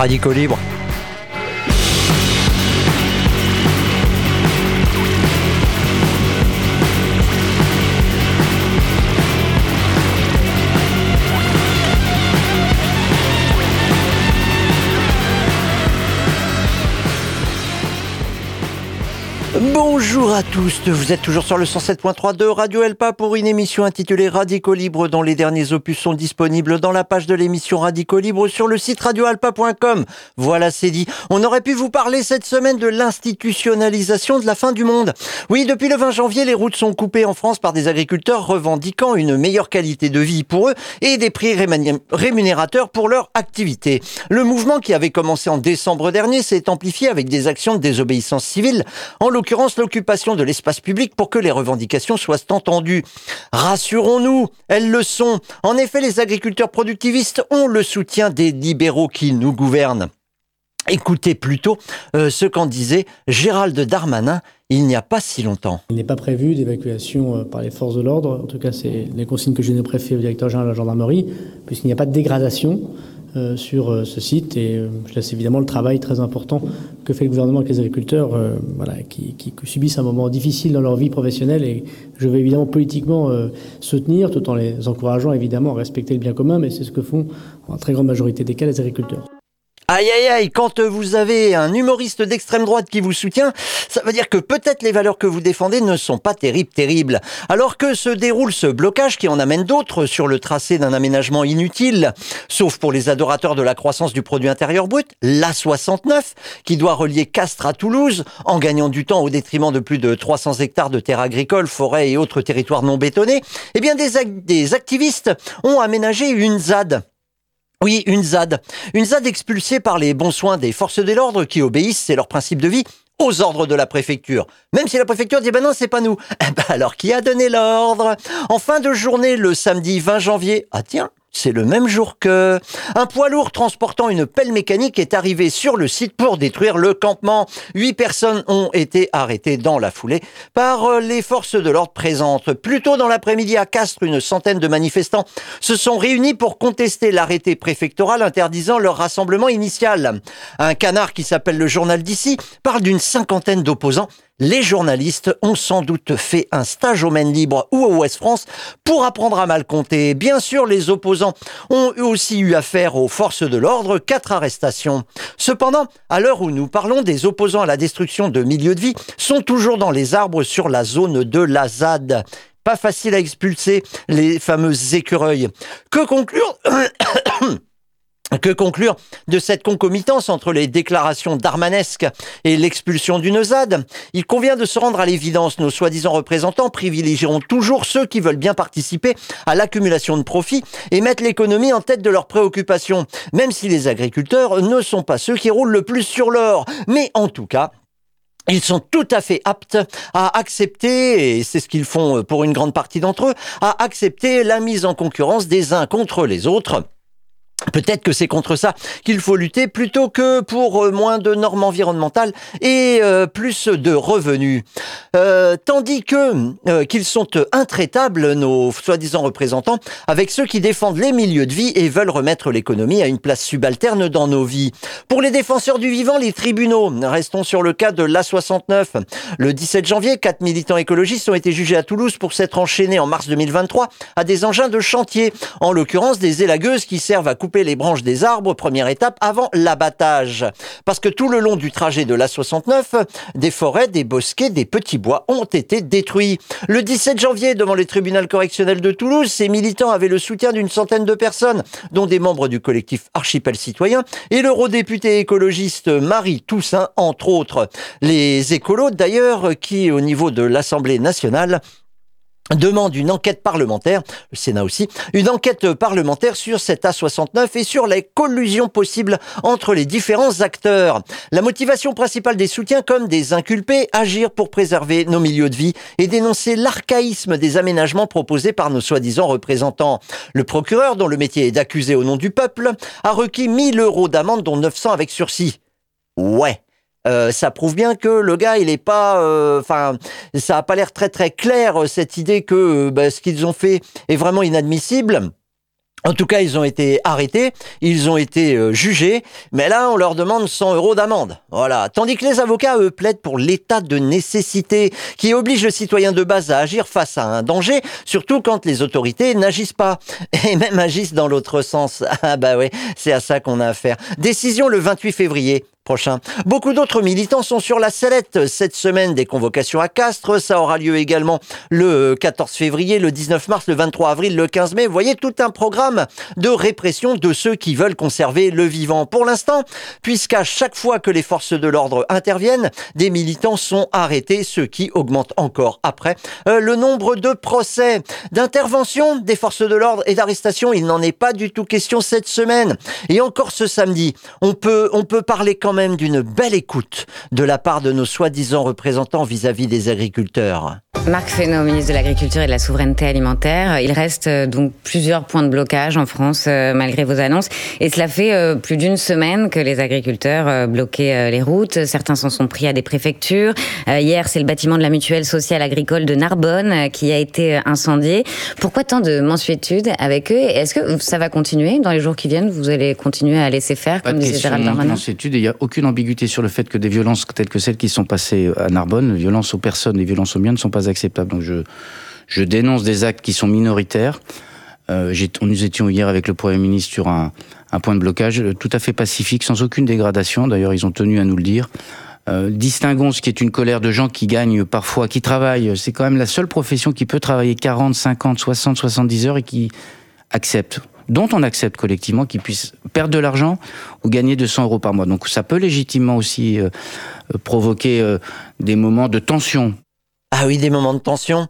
Radicaux Libre. Bonjour à tous, vous êtes toujours sur le 107.3 de Radio Elpa pour une émission intitulée Radicaux Libre dont les derniers opus sont disponibles dans la page de l'émission Radicaux Libre sur le site radioalpa.com. Voilà, c'est dit. On aurait pu vous parler cette semaine de l'institutionnalisation de la fin du monde. Oui, depuis le 20 janvier, les routes sont coupées en France par des agriculteurs revendiquant une meilleure qualité de vie pour eux et des prix rémunérateurs pour leur activité. Le mouvement qui avait commencé en décembre dernier s'est amplifié avec des actions de désobéissance civile. En l'occurrence l'occupation de l'espace public pour que les revendications soient entendues. Rassurons-nous, elles le sont. En effet, les agriculteurs productivistes ont le soutien des libéraux qui nous gouvernent. Écoutez plutôt euh, ce qu'en disait Gérald Darmanin il n'y a pas si longtemps. Il n'est pas prévu d'évacuation euh, par les forces de l'ordre. En tout cas, c'est les consignes que j'ai données préfet au directeur général de la gendarmerie, puisqu'il n'y a pas de dégradation. Euh, sur euh, ce site. Et euh, je laisse évidemment le travail très important que fait le gouvernement avec les agriculteurs, voilà, qui, qui, subissent un moment difficile dans leur vie professionnelle. Et je vais évidemment politiquement soutenir, tout en les encourageant évidemment à respecter le bien commun, mais c'est ce que font en très grande majorité des cas les agriculteurs. Aïe aïe aïe, quand vous avez un humoriste d'extrême droite qui vous soutient, ça veut dire que peut-être les valeurs que vous défendez ne sont pas terribles, terribles. Alors que se déroule ce blocage qui en amène d'autres sur le tracé d'un aménagement inutile, sauf pour les adorateurs de la croissance du produit intérieur brut, l'A69, qui doit relier Castres à Toulouse, en gagnant du temps au détriment de plus de 300 hectares de terres agricoles, forêts et autres territoires non bétonnés, eh bien des, des activistes ont aménagé une ZAD oui, une ZAD. Une ZAD expulsée par les bons soins des forces de l'ordre qui obéissent, c'est leur principe de vie, aux ordres de la préfecture. Même si la préfecture dit ben non, c'est pas nous. Eh ben alors qui a donné l'ordre? En fin de journée, le samedi 20 janvier, ah tiens, c'est le même jour que un poids lourd transportant une pelle mécanique est arrivé sur le site pour détruire le campement. Huit personnes ont été arrêtées dans la foulée par euh, les forces de l'ordre présentes. Plus tôt dans l'après-midi à Castres, une centaine de manifestants se sont réunis pour contester l'arrêté préfectoral interdisant leur rassemblement initial. Un canard qui s'appelle le journal d'ici parle d'une cinquantaine d'opposants les journalistes ont sans doute fait un stage au Maine Libre ou au Ouest France pour apprendre à mal compter. Bien sûr, les opposants ont aussi eu affaire aux forces de l'ordre, quatre arrestations. Cependant, à l'heure où nous parlons, des opposants à la destruction de milieux de vie sont toujours dans les arbres sur la zone de la ZAD. Pas facile à expulser les fameux écureuils. Que conclure? Que conclure de cette concomitance entre les déclarations d'Armanesque et l'expulsion d'une ZAD Il convient de se rendre à l'évidence. Nos soi-disant représentants privilégieront toujours ceux qui veulent bien participer à l'accumulation de profits et mettre l'économie en tête de leurs préoccupations, même si les agriculteurs ne sont pas ceux qui roulent le plus sur l'or. Mais en tout cas, ils sont tout à fait aptes à accepter, et c'est ce qu'ils font pour une grande partie d'entre eux, à accepter la mise en concurrence des uns contre les autres. Peut-être que c'est contre ça qu'il faut lutter plutôt que pour euh, moins de normes environnementales et euh, plus de revenus. Euh, tandis que qu'ils sont intraitables, nos soi-disant représentants, avec ceux qui défendent les milieux de vie et veulent remettre l'économie à une place subalterne dans nos vies. Pour les défenseurs du vivant, les tribunaux, restons sur le cas de l'A69. Le 17 janvier, quatre militants écologistes ont été jugés à Toulouse pour s'être enchaînés en mars 2023 à des engins de chantier, en l'occurrence des élagueuses qui servent à couper les branches des arbres, première étape, avant l'abattage. Parce que tout le long du trajet de l'A69, des forêts, des bosquets, des petits bois ont été détruits. Le 17 janvier, devant le tribunal correctionnel de Toulouse, ces militants avaient le soutien d'une centaine de personnes, dont des membres du collectif Archipel Citoyen et l'eurodéputé écologiste Marie Toussaint, entre autres. Les écolos, d'ailleurs, qui, au niveau de l'Assemblée nationale, demande une enquête parlementaire, le Sénat aussi, une enquête parlementaire sur cette A69 et sur les collusions possibles entre les différents acteurs. La motivation principale des soutiens comme des inculpés, agir pour préserver nos milieux de vie et dénoncer l'archaïsme des aménagements proposés par nos soi-disant représentants. Le procureur, dont le métier est d'accuser au nom du peuple, a requis 1000 euros d'amende dont 900 avec sursis. Ouais. Euh, ça prouve bien que le gars, il est pas, euh, enfin, ça a pas l'air très très clair euh, cette idée que bah, ce qu'ils ont fait est vraiment inadmissible. En tout cas, ils ont été arrêtés, ils ont été jugés, mais là, on leur demande 100 euros d'amende. Voilà. Tandis que les avocats, eux, plaident pour l'état de nécessité qui oblige le citoyen de base à agir face à un danger, surtout quand les autorités n'agissent pas. Et même agissent dans l'autre sens. Ah bah oui, c'est à ça qu'on a affaire. Décision le 28 février prochain. Beaucoup d'autres militants sont sur la sellette cette semaine des convocations à Castres. Ça aura lieu également le 14 février, le 19 mars, le 23 avril, le 15 mai. Vous voyez tout un programme de répression de ceux qui veulent conserver le vivant. Pour l'instant, puisqu'à chaque fois que les forces de l'ordre interviennent, des militants sont arrêtés, ce qui augmente encore après euh, le nombre de procès, d'intervention des forces de l'ordre et d'arrestation. Il n'en est pas du tout question cette semaine. Et encore ce samedi, on peut, on peut parler quand même d'une belle écoute de la part de nos soi-disant représentants vis-à-vis des agriculteurs. Marc Fesneau, ministre de l'Agriculture et de la Souveraineté Alimentaire. Il reste euh, donc plusieurs points de blocage en France euh, malgré vos annonces. Et cela fait euh, plus d'une semaine que les agriculteurs bloquaient les routes. Certains s'en sont pris à des préfectures. Hier, c'est le bâtiment de la mutuelle sociale agricole de Narbonne qui a été incendié. Pourquoi tant de mensuétude avec eux? Est-ce que ça va continuer? Dans les jours qui viennent Vous allez continuer à laisser faire, comme disait Gérald Darmanin? Il n'y a aucune ambiguïté sur le fait que des violences telles que celles qui sont passées à Narbonne, violences aux personnes et violences aux biens, ne sont pas acceptable. Donc je, je dénonce des actes qui sont minoritaires. Euh, nous étions hier avec le Premier ministre sur un, un, point de blocage tout à fait pacifique, sans aucune dégradation. D'ailleurs, ils ont tenu à nous le dire. Euh, distinguons ce qui est une colère de gens qui gagnent parfois, qui travaillent. C'est quand même la seule profession qui peut travailler 40, 50, 60, 70 heures et qui accepte, dont on accepte collectivement qu'ils puissent perdre de l'argent ou gagner 200 euros par mois. Donc ça peut légitimement aussi euh, provoquer euh, des moments de tension ah oui, des moments de tension.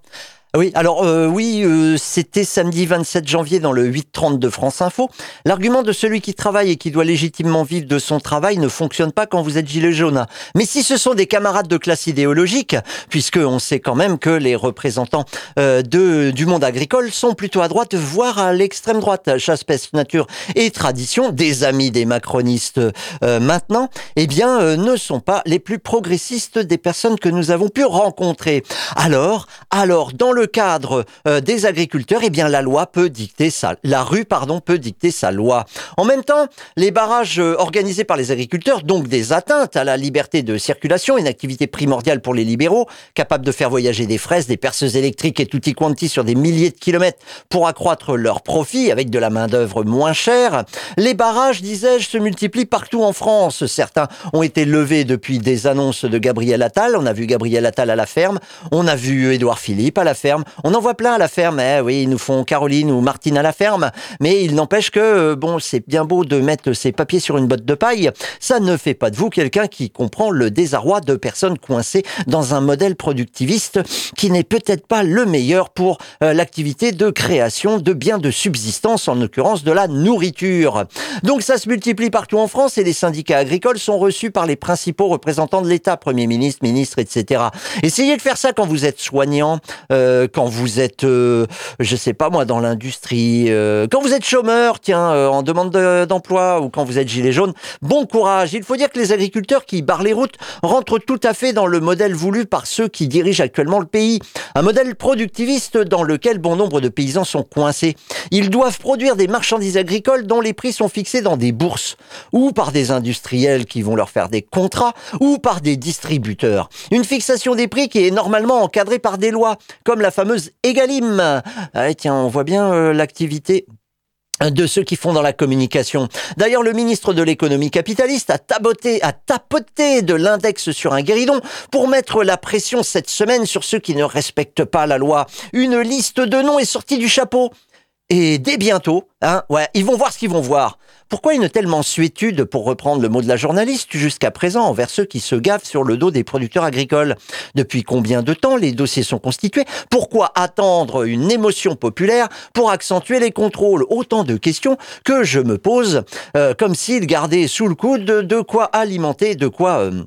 Oui, alors euh, oui, euh, c'était samedi 27 janvier dans le 8.30 de France Info. L'argument de celui qui travaille et qui doit légitimement vivre de son travail ne fonctionne pas quand vous êtes gilet jaune. Mais si ce sont des camarades de classe idéologique, puisque on sait quand même que les représentants euh, de, du monde agricole sont plutôt à droite, voire à l'extrême droite, chasse, peste, nature et tradition, des amis des macronistes maintenant, eh bien, ne sont pas les plus progressistes des personnes que nous avons pu rencontrer. Alors, alors, dans le le cadre euh, des agriculteurs, eh bien la loi peut dicter ça. La rue, pardon, peut dicter sa loi. En même temps, les barrages euh, organisés par les agriculteurs, donc des atteintes à la liberté de circulation, une activité primordiale pour les libéraux, capable de faire voyager des fraises, des perceuses électriques et tutti quanti sur des milliers de kilomètres pour accroître leurs profits avec de la main d'œuvre moins chère. Les barrages, disais-je, se multiplient partout en France. Certains ont été levés depuis des annonces de Gabriel Attal. On a vu Gabriel Attal à la ferme. On a vu Édouard Philippe à la ferme. On en voit plein à la ferme. Eh oui, ils nous font Caroline ou Martine à la ferme. Mais il n'empêche que, euh, bon, c'est bien beau de mettre ses papiers sur une botte de paille. Ça ne fait pas de vous quelqu'un qui comprend le désarroi de personnes coincées dans un modèle productiviste qui n'est peut-être pas le meilleur pour euh, l'activité de création de biens de subsistance, en l'occurrence de la nourriture. Donc ça se multiplie partout en France et les syndicats agricoles sont reçus par les principaux représentants de l'État, Premier ministre, ministre, etc. Essayez de faire ça quand vous êtes soignant. Euh, euh, quand vous êtes, euh, je sais pas moi, dans l'industrie, euh, quand vous êtes chômeur, tiens, en demande d'emploi, ou quand vous êtes gilet jaune, bon courage. Il faut dire que les agriculteurs qui barrent les routes rentrent tout à fait dans le modèle voulu par ceux qui dirigent actuellement le pays. Un modèle productiviste dans lequel bon nombre de paysans sont coincés. Ils doivent produire des marchandises agricoles dont les prix sont fixés dans des bourses, ou par des industriels qui vont leur faire des contrats, ou par des distributeurs. Une fixation des prix qui est normalement encadrée par des lois, comme la fameuse Egalim. Ah, tiens, on voit bien euh, l'activité de ceux qui font dans la communication. D'ailleurs, le ministre de l'économie capitaliste a tapoté, a tapoté de l'index sur un guéridon pour mettre la pression cette semaine sur ceux qui ne respectent pas la loi. Une liste de noms est sortie du chapeau. Et dès bientôt, hein, ils vont voir ce qu'ils vont voir. Pourquoi une telle mansuétude, pour reprendre le mot de la journaliste, jusqu'à présent envers ceux qui se gavent sur le dos des producteurs agricoles? Depuis combien de temps les dossiers sont constitués? Pourquoi attendre une émotion populaire pour accentuer les contrôles? Autant de questions que je me pose, euh, comme s'ils gardaient sous le coude de, quoi alimenter, de quoi... Euh,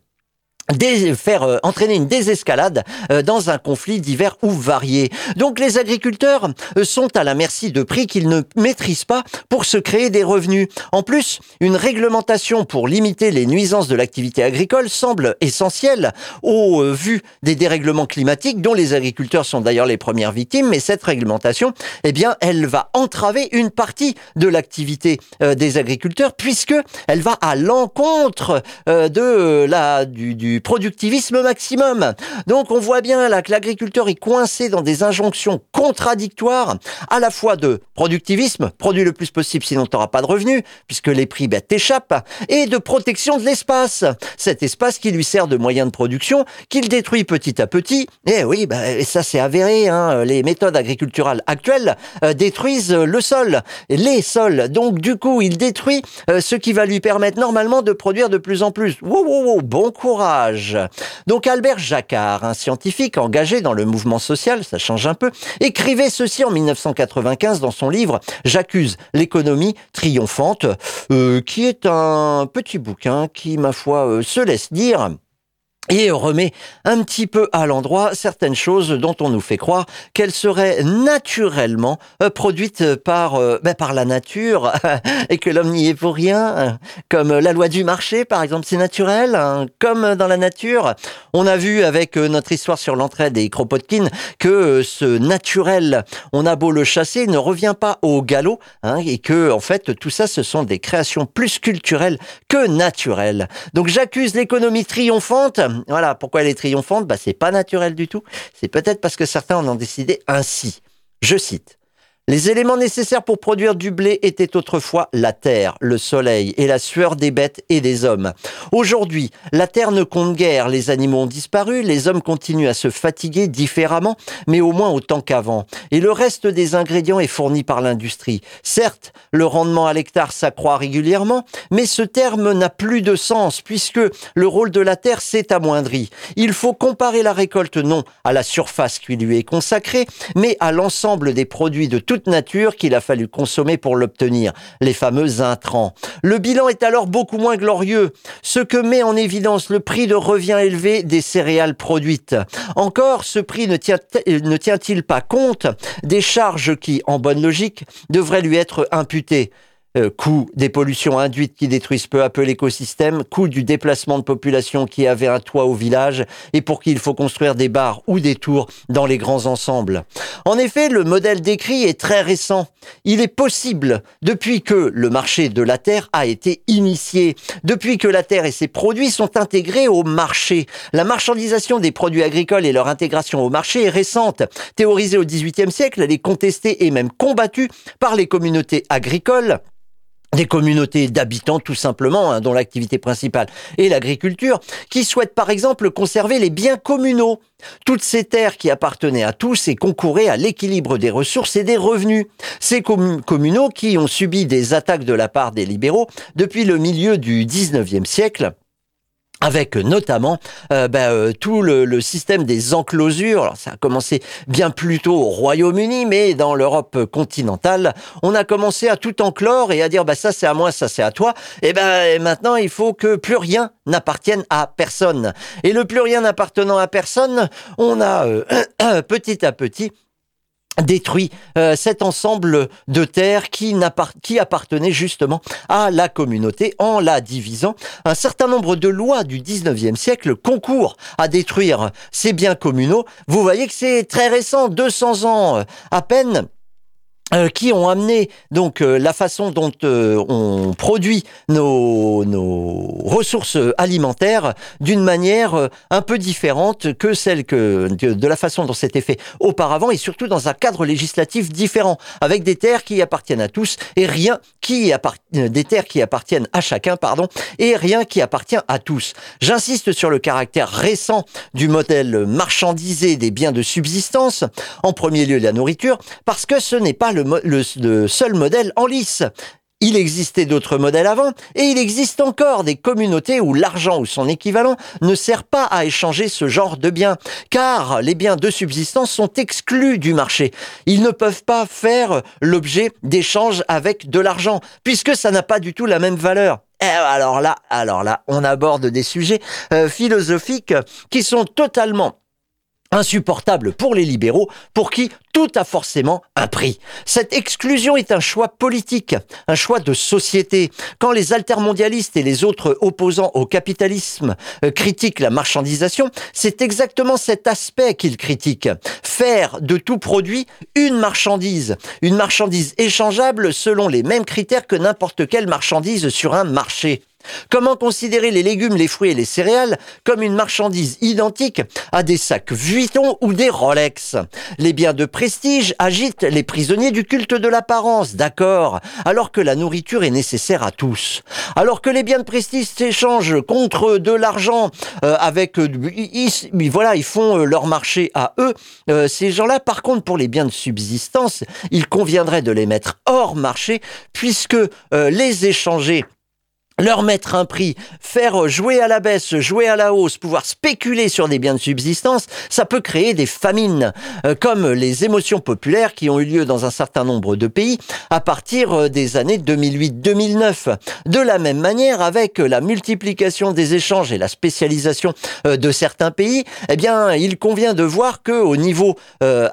faire euh, entraîner une désescalade euh, dans un conflit divers ou varié. Donc les agriculteurs euh, sont à la merci de prix qu'ils ne maîtrisent pas pour se créer des revenus. En plus, une réglementation pour limiter les nuisances de l'activité agricole semble essentielle au vu des dérèglements climatiques dont les agriculteurs sont d'ailleurs les premières victimes, mais cette réglementation, eh bien, elle va entraver une partie de l'activité des agriculteurs puisque elle va à l'encontre de la du, du productivisme maximum. Donc on voit bien là que l'agriculteur est coincé dans des injonctions contradictoires, à la fois de productivisme, produit le plus possible sinon tu n'auras pas de revenus, puisque les prix bah, t'échappent, et de protection de l'espace. Cet espace qui lui sert de moyen de production, qu'il détruit petit à petit. Et oui, bah, et ça c'est avéré, hein, les méthodes agriculturales actuelles euh, détruisent le sol, les sols. Donc du coup, il détruit euh, ce qui va lui permettre normalement de produire de plus en plus. Wow, wow, wow, bon courage donc Albert Jacquard, un scientifique engagé dans le mouvement social, ça change un peu, écrivait ceci en 1995 dans son livre J'accuse l'économie triomphante, euh, qui est un petit bouquin qui, ma foi, euh, se laisse dire et remet un petit peu à l'endroit certaines choses dont on nous fait croire qu'elles seraient naturellement euh, produites par euh, ben, par la nature et que l'homme n'y est pour rien comme la loi du marché par exemple c'est naturel hein. comme dans la nature on a vu avec euh, notre histoire sur l'entraide et Kropotkin que ce naturel on a beau le chasser ne revient pas au galop hein, et que en fait tout ça ce sont des créations plus culturelles que naturelles donc j'accuse l'économie triomphante voilà, pourquoi elle est triomphante? Bah, C'est pas naturel du tout. C'est peut-être parce que certains en ont décidé ainsi. Je cite. Les éléments nécessaires pour produire du blé étaient autrefois la terre, le soleil et la sueur des bêtes et des hommes. Aujourd'hui, la terre ne compte guère, les animaux ont disparu, les hommes continuent à se fatiguer différemment, mais au moins autant qu'avant. Et le reste des ingrédients est fourni par l'industrie. Certes, le rendement à l'hectare s'accroît régulièrement, mais ce terme n'a plus de sens puisque le rôle de la terre s'est amoindri. Il faut comparer la récolte non à la surface qui lui est consacrée, mais à l'ensemble des produits de toute nature qu'il a fallu consommer pour l'obtenir, les fameux intrants. Le bilan est alors beaucoup moins glorieux, ce que met en évidence le prix de revient élevé des céréales produites. Encore, ce prix ne tient-il pas compte des charges qui, en bonne logique, devraient lui être imputées? Euh, coût des pollutions induites qui détruisent peu à peu l'écosystème, coût du déplacement de population qui avait un toit au village et pour qui il faut construire des bars ou des tours dans les grands ensembles. En effet, le modèle décrit est très récent. Il est possible, depuis que le marché de la terre a été initié, depuis que la terre et ses produits sont intégrés au marché. La marchandisation des produits agricoles et leur intégration au marché est récente. Théorisée au XVIIIe siècle, elle est contestée et même combattue par les communautés agricoles des communautés d'habitants tout simplement, hein, dont l'activité principale est l'agriculture, qui souhaitent par exemple conserver les biens communaux, toutes ces terres qui appartenaient à tous et concouraient à l'équilibre des ressources et des revenus. Ces communaux qui ont subi des attaques de la part des libéraux depuis le milieu du 19e siècle, avec notamment euh, ben, euh, tout le, système des enclosures. Alors, ça a commencé bien plus tôt au Royaume-Uni, mais dans l'Europe continentale, on a commencé à tout enclore et à dire bah ça c'est à moi, ça c'est à toi. Et ben maintenant il faut que plus rien n'appartienne à personne. Et le plus rien n'appartenant à personne, on a euh, petit à petit détruit euh, cet ensemble de terres qui, qui appartenait justement à la communauté en la divisant. Un certain nombre de lois du 19e siècle concourent à détruire ces biens communaux. Vous voyez que c'est très récent, 200 ans euh, à peine. Euh, qui ont amené donc euh, la façon dont euh, on produit nos, nos ressources alimentaires d'une manière un peu différente que celle que de, la façon dont c'était fait auparavant et surtout dans un cadre législatif différent avec des terres qui appartiennent à tous et rien qui des terres qui appartiennent à chacun pardon et rien qui appartient à tous. J'insiste sur le caractère récent du modèle marchandisé des biens de subsistance en premier lieu la nourriture parce que ce n'est pas le, seul modèle en lice. Il existait d'autres modèles avant, et il existe encore des communautés où l'argent ou son équivalent ne sert pas à échanger ce genre de biens, car les biens de subsistance sont exclus du marché. Ils ne peuvent pas faire l'objet d'échanges avec de l'argent, puisque ça n'a pas du tout la même valeur. Eh, alors là, alors là, on aborde des sujets euh, philosophiques qui sont totalement insupportable pour les libéraux, pour qui tout a forcément un prix. Cette exclusion est un choix politique, un choix de société. Quand les altermondialistes et les autres opposants au capitalisme euh, critiquent la marchandisation, c'est exactement cet aspect qu'ils critiquent. Faire de tout produit une marchandise, une marchandise échangeable selon les mêmes critères que n'importe quelle marchandise sur un marché. Comment considérer les légumes, les fruits et les céréales comme une marchandise identique à des sacs Vuitton ou des Rolex Les biens de prestige agitent les prisonniers du culte de l'apparence, d'accord, alors que la nourriture est nécessaire à tous. Alors que les biens de prestige s'échangent contre de l'argent euh, avec... Euh, ils, voilà, ils font euh, leur marché à eux. ces gens-là, par contre, pour les biens de subsistance, il conviendrait de les mettre hors marché puisque les échanger leur mettre un prix, faire jouer à la baisse, jouer à la hausse, pouvoir spéculer sur des biens de subsistance, ça peut créer des famines, euh, comme les émotions populaires qui ont eu lieu dans un certain nombre de pays à partir euh, des années 2008-2009. De la même manière, avec la multiplication des échanges et la spécialisation euh, de certains pays, eh bien, il convient de voir que au niveau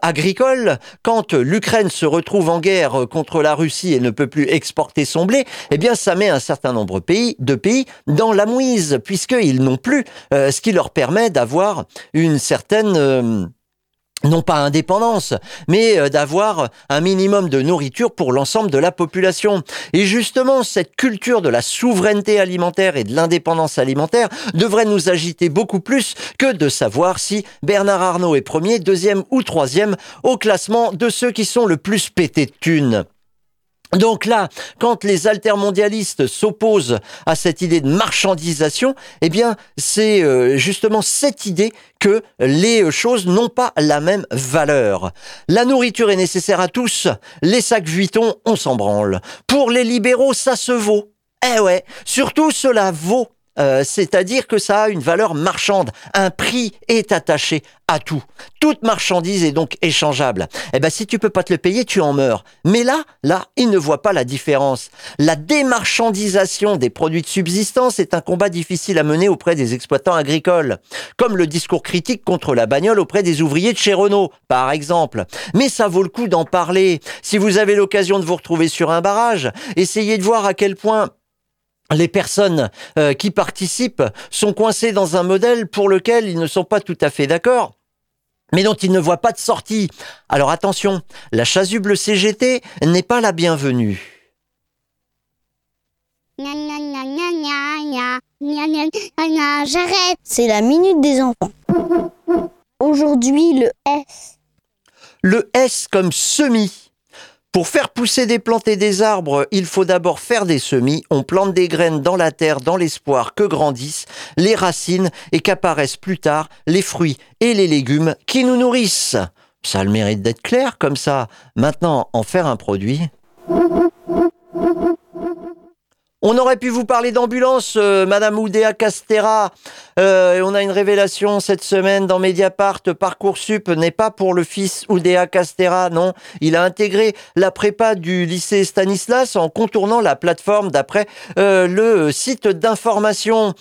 agricole, quand l'Ukraine se retrouve en guerre contre la Russie et ne peut plus exporter son blé, eh bien, ça met un certain nombre pays, pays dans la mouise, puisqu'ils n'ont plus euh, ce qui leur permet d'avoir une certaine... Euh, non pas indépendance, mais euh, d'avoir un minimum de nourriture pour l'ensemble de la population. Et justement, cette culture de la souveraineté alimentaire et de l'indépendance alimentaire devrait nous agiter beaucoup plus que de savoir si Bernard Arnault est premier, deuxième ou troisième au classement de ceux qui sont le plus pétés de thunes. Donc là, quand les altermondialistes s'opposent à cette idée de marchandisation, eh bien, c'est euh, justement cette idée que les choses n'ont pas la même valeur. La nourriture est nécessaire à tous, les sacs Vuitton, on s'en branle. Pour les libéraux, ça se vaut. Eh ouais, surtout cela vaut euh, c'est-à-dire que ça a une valeur marchande. Un prix est attaché à tout. Toute marchandise est donc échangeable. Eh ben, si tu peux pas te le payer, tu en meurs. Mais là, là, ils ne voient pas la différence. La démarchandisation des produits de subsistance est un combat difficile à mener auprès des exploitants agricoles. Comme le discours critique contre la bagnole auprès des ouvriers de chez Renault, par exemple. Mais ça vaut le coup d'en parler. Si vous avez l'occasion de vous retrouver sur un barrage, essayez de voir à quel point les personnes euh, qui participent sont coincées dans un modèle pour lequel ils ne sont pas tout à fait d'accord mais dont ils ne voient pas de sortie. Alors attention, la chasuble CGT n'est pas la bienvenue. J'arrête. C'est la minute des enfants. Aujourd'hui, le S. Le S comme semi. Pour faire pousser des plantes et des arbres, il faut d'abord faire des semis. On plante des graines dans la terre dans l'espoir que grandissent les racines et qu'apparaissent plus tard les fruits et les légumes qui nous nourrissent. Ça a le mérite d'être clair comme ça. Maintenant, en faire un produit. On aurait pu vous parler d'ambulance, euh, Madame Oudéa Castera. Euh, on a une révélation cette semaine dans Mediapart. Parcoursup n'est pas pour le fils Oudéa Castera, non. Il a intégré la prépa du lycée Stanislas en contournant la plateforme d'après euh, le site d'information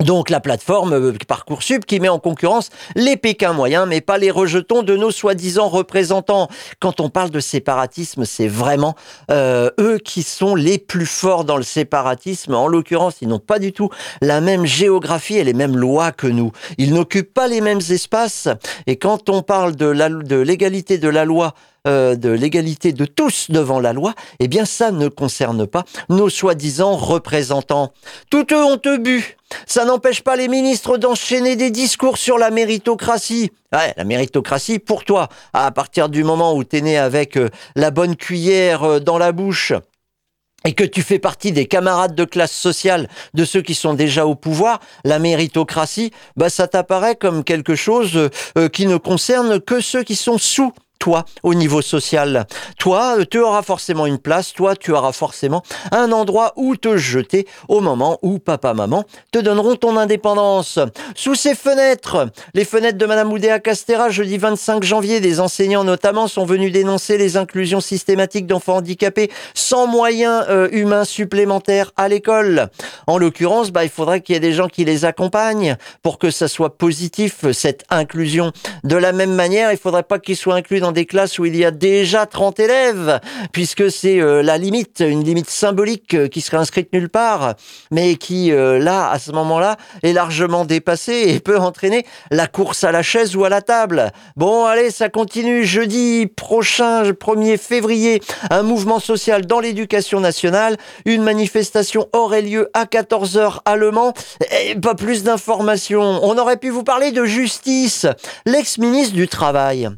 donc la plateforme euh, Parcoursup qui met en concurrence les Pékins moyens, mais pas les rejetons de nos soi-disant représentants. Quand on parle de séparatisme, c'est vraiment euh, eux qui sont les plus forts dans le séparatisme. En l'occurrence, ils n'ont pas du tout la même géographie et les mêmes lois que nous. Ils n'occupent pas les mêmes espaces. Et quand on parle de l'égalité de la loi euh, de l'égalité de tous devant la loi, eh bien ça ne concerne pas nos soi-disant représentants. Tout eux ont bu. Ça n'empêche pas les ministres d'enchaîner des discours sur la méritocratie. Ouais, la méritocratie pour toi, à partir du moment où t'es né avec euh, la bonne cuillère euh, dans la bouche, et que tu fais partie des camarades de classe sociale de ceux qui sont déjà au pouvoir, la méritocratie, bah ça t'apparaît comme quelque chose qui ne concerne que ceux qui sont sous toi au niveau social. Toi, tu auras forcément une place, toi, tu auras forcément un endroit où te jeter au moment où papa, maman te donneront ton indépendance. Sous ces fenêtres, les fenêtres de Madame Oudéa Castera, jeudi 25 janvier, des enseignants notamment sont venus dénoncer les inclusions systématiques d'enfants handicapés sans moyens euh, humains supplémentaires à l'école. En l'occurrence, bah, il faudrait qu'il y ait des gens qui les accompagnent pour que ça soit positif, cette inclusion. De la même manière, il faudrait pas qu'ils soient inclus dans des classes où il y a déjà 30 élèves, puisque c'est euh, la limite, une limite symbolique euh, qui serait inscrite nulle part, mais qui, euh, là, à ce moment-là, est largement dépassée et peut entraîner la course à la chaise ou à la table. Bon, allez, ça continue. Jeudi prochain, 1er février, un mouvement social dans l'éducation nationale. Une manifestation aurait lieu à 14h à Le Mans. Et pas plus d'informations. On aurait pu vous parler de justice. L'ex-ministre du Travail.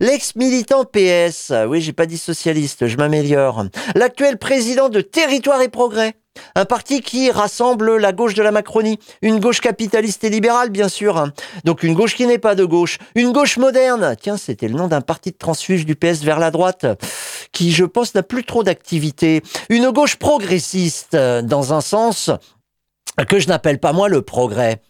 L'ex-militant PS, oui j'ai pas dit socialiste, je m'améliore, l'actuel président de Territoire et Progrès, un parti qui rassemble la gauche de la Macronie, une gauche capitaliste et libérale bien sûr, donc une gauche qui n'est pas de gauche, une gauche moderne, tiens c'était le nom d'un parti de transfuge du PS vers la droite, qui je pense n'a plus trop d'activité, une gauche progressiste, dans un sens que je n'appelle pas moi le progrès.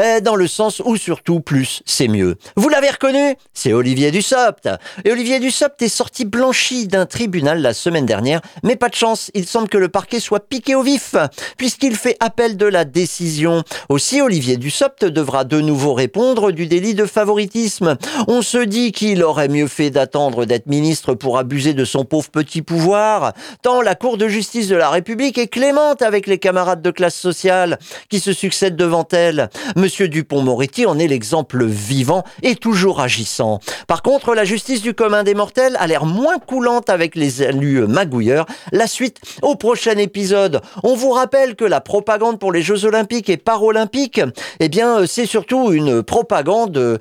Eh, dans le sens où surtout plus c'est mieux. Vous l'avez reconnu C'est Olivier Dussopt. Et Olivier Dussopt est sorti blanchi d'un tribunal la semaine dernière, mais pas de chance, il semble que le parquet soit piqué au vif, puisqu'il fait appel de la décision. Aussi, Olivier Dussopt devra de nouveau répondre du délit de favoritisme. On se dit qu'il aurait mieux fait d'attendre d'être ministre pour abuser de son pauvre petit pouvoir, tant la Cour de justice de la République est clémente avec les camarades de classe sociale qui se succèdent devant elle. Monsieur Dupont-Moretti en est l'exemple vivant et toujours agissant. Par contre, la justice du commun des mortels a l'air moins coulante avec les élus magouilleurs. La suite au prochain épisode. On vous rappelle que la propagande pour les Jeux Olympiques et Paralympiques, eh bien, c'est surtout une propagande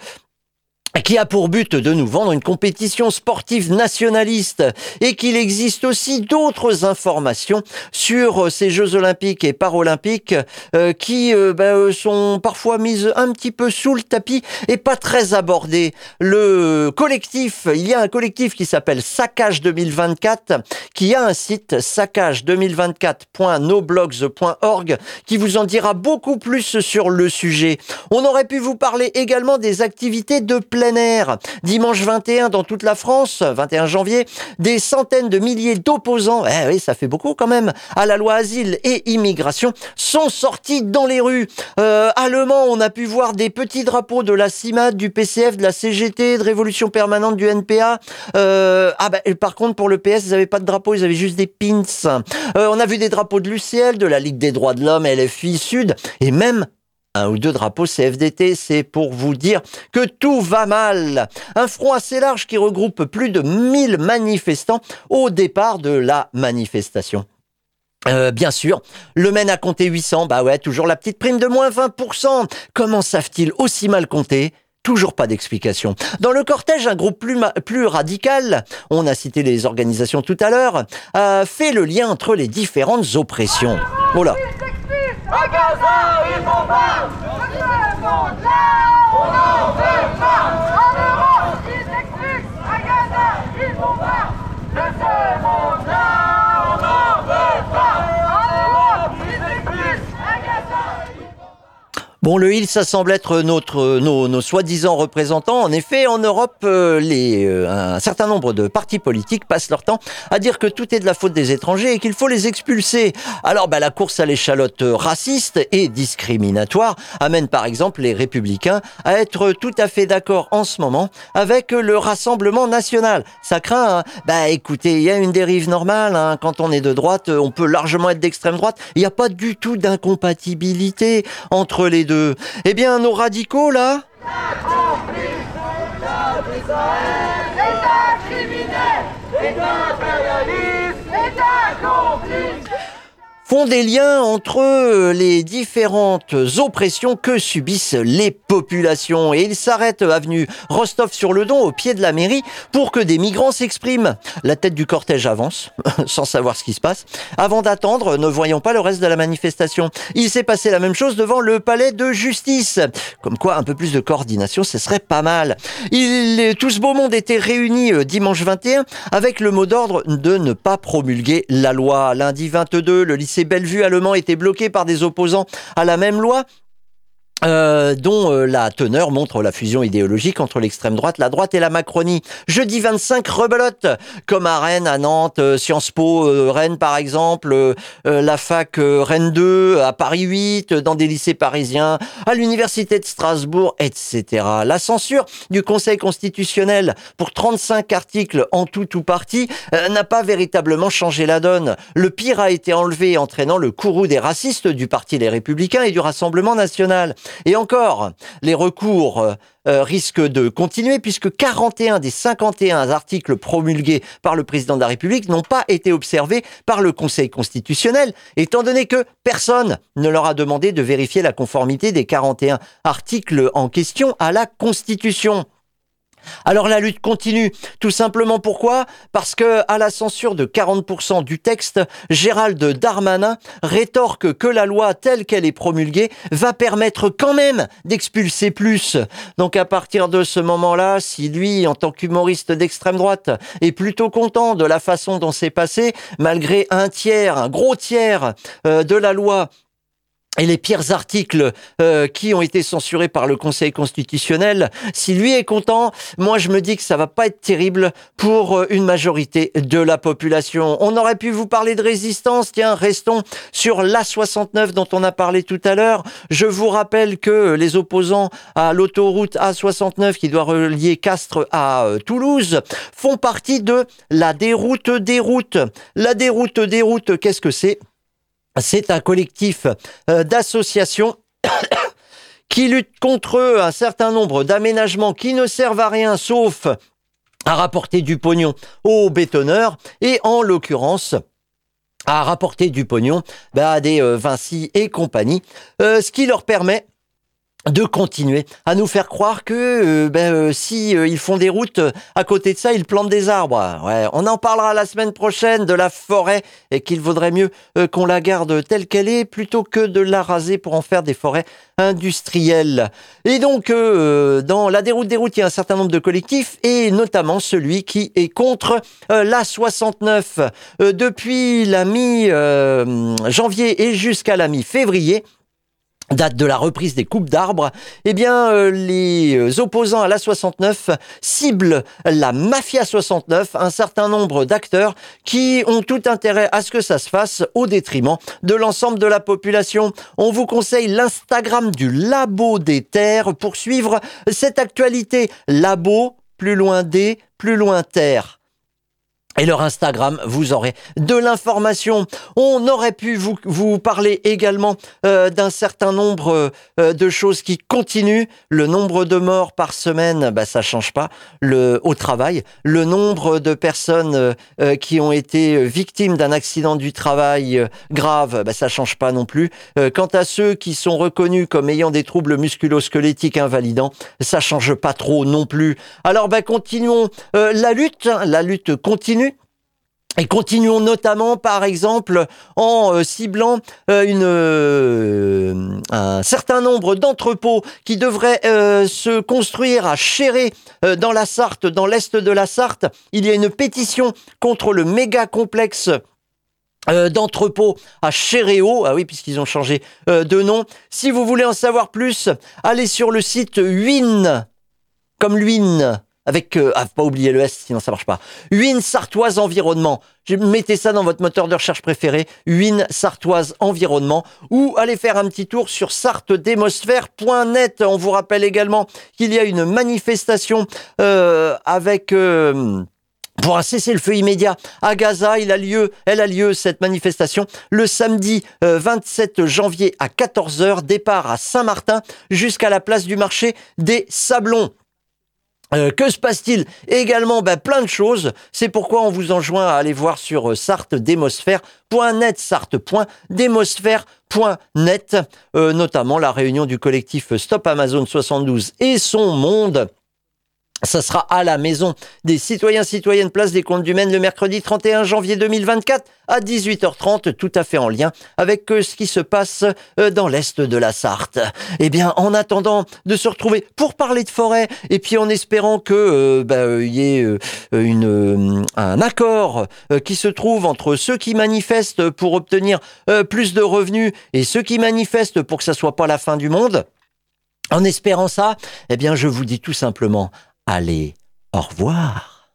qui a pour but de nous vendre une compétition sportive nationaliste et qu'il existe aussi d'autres informations sur euh, ces Jeux olympiques et paralympiques euh, qui euh, ben, sont parfois mises un petit peu sous le tapis et pas très abordées. Le collectif, il y a un collectif qui s'appelle Saccage 2024 qui a un site saccage2024.noblogs.org qui vous en dira beaucoup plus sur le sujet. On aurait pu vous parler également des activités de Dimanche 21 dans toute la France, 21 janvier, des centaines de milliers d'opposants, eh oui, ça fait beaucoup quand même, à la loi asile et immigration, sont sortis dans les rues. Euh, à Le Mans, on a pu voir des petits drapeaux de la CIMAD, du PCF, de la CGT, de Révolution Permanente, du NPA. Euh, ah bah, par contre, pour le PS, ils n'avaient pas de drapeau, ils avaient juste des pins. Euh, on a vu des drapeaux de l'UCL, de la Ligue des droits de l'homme, LFI Sud, et même un ou deux drapeaux CFDT, c'est pour vous dire que tout va mal. Un front assez large qui regroupe plus de 1000 manifestants au départ de la manifestation. Euh, bien sûr, le Maine a compté 800, bah ouais, toujours la petite prime de moins 20%. Comment savent-ils aussi mal compter? Toujours pas d'explication. Dans le cortège, un groupe plus, radical, on a cité les organisations tout à l'heure, a fait le lien entre les différentes oppressions. Voilà. À Gaza, ils vont pas Le monde là, on n'en veut pas En Europe, ils s'expliquent À Gaza, ils vont pas De ce monde là, on n'en veut pas En Europe, ils s'expliquent À Gaza, Bon, le Hill, ça semble être notre, nos, nos soi-disant représentants. En effet, en Europe, euh, les, euh, un certain nombre de partis politiques passent leur temps à dire que tout est de la faute des étrangers et qu'il faut les expulser. Alors, bah, la course à l'échalote raciste et discriminatoire amène par exemple les républicains à être tout à fait d'accord en ce moment avec le Rassemblement national. Ça craint. Hein bah, écoutez, il y a une dérive normale. Hein. Quand on est de droite, on peut largement être d'extrême droite. Il n'y a pas du tout d'incompatibilité entre les deux eh bien, nos radicaux, là? Font des liens entre les différentes oppressions que subissent les populations. Et ils s'arrêtent avenue Rostov-sur-le-Don, au pied de la mairie, pour que des migrants s'expriment. La tête du cortège avance, sans savoir ce qui se passe. Avant d'attendre, ne voyons pas le reste de la manifestation. Il s'est passé la même chose devant le palais de justice. Comme quoi, un peu plus de coordination, ce serait pas mal. Il, tout ce beau monde était réuni euh, dimanche 21 avec le mot d'ordre de ne pas promulguer la loi. Lundi 22, le lycée Bellevue allemand était bloqué par des opposants à la même loi. Euh, dont euh, la teneur montre la fusion idéologique entre l'extrême droite, la droite et la Macronie. Jeudi 25, rebelote, comme à Rennes, à Nantes, euh, Sciences Po, Rennes par exemple, la fac Rennes 2, à Paris 8, dans des lycées parisiens, à l'université de Strasbourg, etc. La censure du Conseil constitutionnel pour 35 articles en tout ou partie n'a pas véritablement changé la donne. Le pire a été enlevé, entraînant le courroux des racistes du Parti Les Républicains et du Rassemblement National. Et encore, les recours euh, euh, risquent de continuer puisque 41 des 51 articles promulgués par le président de la République n'ont pas été observés par le Conseil constitutionnel, étant donné que personne ne leur a demandé de vérifier la conformité des 41 articles en question à la Constitution. Alors la lutte continue, tout simplement pourquoi? Parce que à la censure de 40% du texte, Gérald Darmanin rétorque que la loi telle qu'elle est promulguée va permettre quand même d'expulser plus. Donc à partir de ce moment-là, si lui, en tant qu'humoriste d'extrême droite, est plutôt content de la façon dont c'est passé, malgré un tiers, un gros tiers euh, de la loi et les pires articles euh, qui ont été censurés par le Conseil constitutionnel, si lui est content, moi je me dis que ça va pas être terrible pour euh, une majorité de la population. On aurait pu vous parler de résistance, tiens, restons sur l'A69 dont on a parlé tout à l'heure. Je vous rappelle que les opposants à l'autoroute A69 qui doit relier Castres à euh, Toulouse font partie de la déroute des routes. La déroute des routes, qu'est-ce que c'est? C'est un collectif euh, d'associations qui luttent contre un certain nombre d'aménagements qui ne servent à rien sauf à rapporter du pognon aux bétonneurs et en l'occurrence à rapporter du pognon bah, à des euh, Vinci et compagnie, euh, ce qui leur permet de continuer à nous faire croire que euh, ben, euh, si euh, ils font des routes à côté de ça, ils plantent des arbres. Ouais, on en parlera la semaine prochaine de la forêt et qu'il vaudrait mieux qu'on la garde telle qu'elle est plutôt que de la raser pour en faire des forêts industrielles. Et donc dans la déroute des routes, il y a un certain nombre de collectifs et notamment celui qui est contre la 69 depuis la mi-janvier et jusqu'à la mi-février date de la reprise des coupes d'arbres, eh bien, euh, les opposants à la 69 ciblent la mafia 69, un certain nombre d'acteurs qui ont tout intérêt à ce que ça se fasse au détriment de l'ensemble de la population. On vous conseille l'Instagram du Labo des Terres pour suivre cette actualité. Labo, plus loin des, plus loin terre et leur Instagram, vous aurez de l'information. On aurait pu vous, vous parler également euh, d'un certain nombre euh, de choses qui continuent. Le nombre de morts par semaine, bah, ça change pas. Le, au travail, le nombre de personnes euh, qui ont été victimes d'un accident du travail grave, bah, ça change pas non plus. quant à ceux qui sont reconnus comme ayant des troubles musculo-squelettiques invalidants, ça change pas trop non plus. Alors, bah, continuons la lutte. La lutte continue et continuons notamment, par exemple, en euh, ciblant euh, euh, un certain nombre d'entrepôts qui devraient se construire à Chéré, dans la Sarthe, dans l'est de la Sarthe. Il y a une pétition contre le méga complexe d'entrepôts à Chéréo, ah oui, puisqu'ils ont changé de nom. Si vous voulez en savoir plus, allez sur le site Win, comme Luin, avec, euh, ah, pas oublier le S, sinon ça marche pas. Win Sartoise Environnement. Mettez ça dans votre moteur de recherche préféré. Win Sartoise Environnement. Ou allez faire un petit tour sur sartedémosphère.net. On vous rappelle également qu'il y a une manifestation euh, avec... Euh, pour un cessez-le-feu immédiat à Gaza, il a lieu, elle a lieu cette manifestation le samedi 27 euh, janvier à 14h, départ à Saint-Martin jusqu'à la place du marché des Sablons. Euh, que se passe-t-il Également, ben, plein de choses. C'est pourquoi on vous enjoint à aller voir sur euh, sartdémosphère.net, sart.démosphère.net, euh, notamment la réunion du collectif Stop Amazon 72 et son monde ça sera à la maison des citoyens citoyennes place des comptes du Maine le mercredi 31 janvier 2024 à 18h30, tout à fait en lien avec euh, ce qui se passe euh, dans l'est de la Sarthe. Eh bien, en attendant de se retrouver pour parler de forêt et puis en espérant que euh, bah, il y ait une, un accord qui se trouve entre ceux qui manifestent pour obtenir plus de revenus et ceux qui manifestent pour que ça soit pas la fin du monde. En espérant ça, eh bien, je vous dis tout simplement Allez, au revoir.